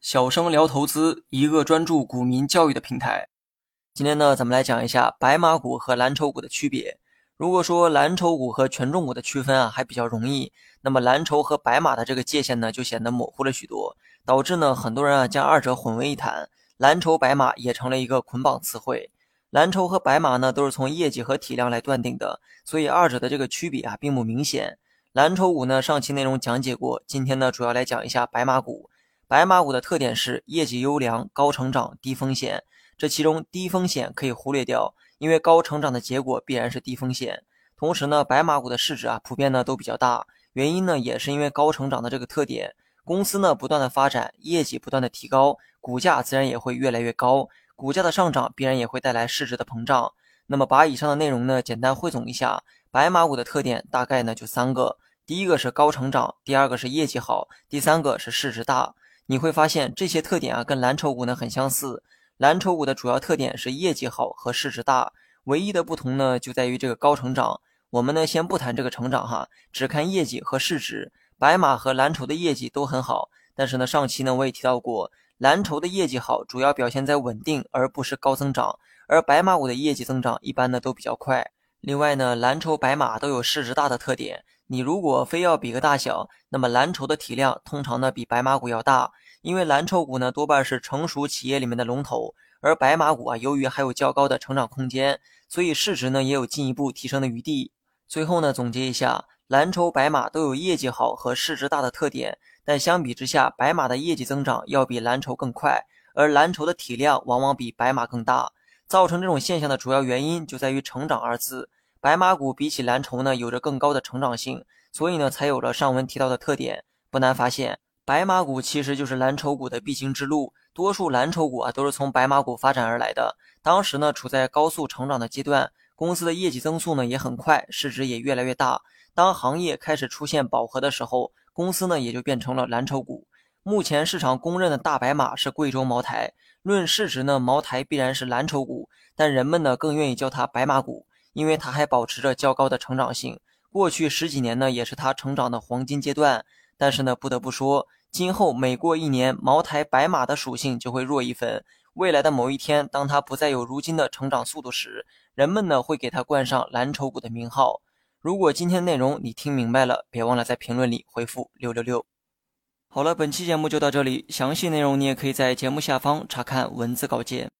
小生聊投资，一个专注股民教育的平台。今天呢，咱们来讲一下白马股和蓝筹股的区别。如果说蓝筹股和权重股的区分啊还比较容易，那么蓝筹和白马的这个界限呢就显得模糊了许多，导致呢很多人啊将二者混为一谈，蓝筹白马也成了一个捆绑词汇。蓝筹和白马呢都是从业绩和体量来断定的，所以二者的这个区别啊并不明显。蓝筹股呢上期内容讲解过，今天呢主要来讲一下白马股。白马股的特点是业绩优良、高成长、低风险，这其中低风险可以忽略掉。因为高成长的结果必然是低风险，同时呢，白马股的市值啊普遍呢都比较大，原因呢也是因为高成长的这个特点，公司呢不断的发展，业绩不断的提高，股价自然也会越来越高，股价的上涨必然也会带来市值的膨胀。那么把以上的内容呢简单汇总一下，白马股的特点大概呢就三个，第一个是高成长，第二个是业绩好，第三个是市值大。你会发现这些特点啊跟蓝筹股呢很相似。蓝筹股的主要特点是业绩好和市值大，唯一的不同呢就在于这个高成长。我们呢先不谈这个成长哈，只看业绩和市值。白马和蓝筹的业绩都很好，但是呢上期呢我也提到过，蓝筹的业绩好主要表现在稳定，而不是高增长，而白马股的业绩增长一般呢都比较快。另外呢，蓝筹白马都有市值大的特点。你如果非要比个大小，那么蓝筹的体量通常呢比白马股要大。因为蓝筹股呢多半是成熟企业里面的龙头，而白马股啊由于还有较高的成长空间，所以市值呢也有进一步提升的余地。最后呢总结一下，蓝筹白马都有业绩好和市值大的特点，但相比之下，白马的业绩增长要比蓝筹更快，而蓝筹的体量往往比白马更大。造成这种现象的主要原因就在于“成长”二字，白马股比起蓝筹呢有着更高的成长性，所以呢才有了上文提到的特点。不难发现。白马股其实就是蓝筹股的必经之路，多数蓝筹股啊都是从白马股发展而来的。当时呢处在高速成长的阶段，公司的业绩增速呢也很快，市值也越来越大。当行业开始出现饱和的时候，公司呢也就变成了蓝筹股。目前市场公认的大白马是贵州茅台，论市值呢，茅台必然是蓝筹股，但人们呢更愿意叫它白马股，因为它还保持着较高的成长性。过去十几年呢也是它成长的黄金阶段。但是呢，不得不说。今后每过一年，茅台白马的属性就会弱一分。未来的某一天，当它不再有如今的成长速度时，人们呢会给它冠上蓝筹股的名号。如果今天内容你听明白了，别忘了在评论里回复六六六。好了，本期节目就到这里，详细内容你也可以在节目下方查看文字稿件。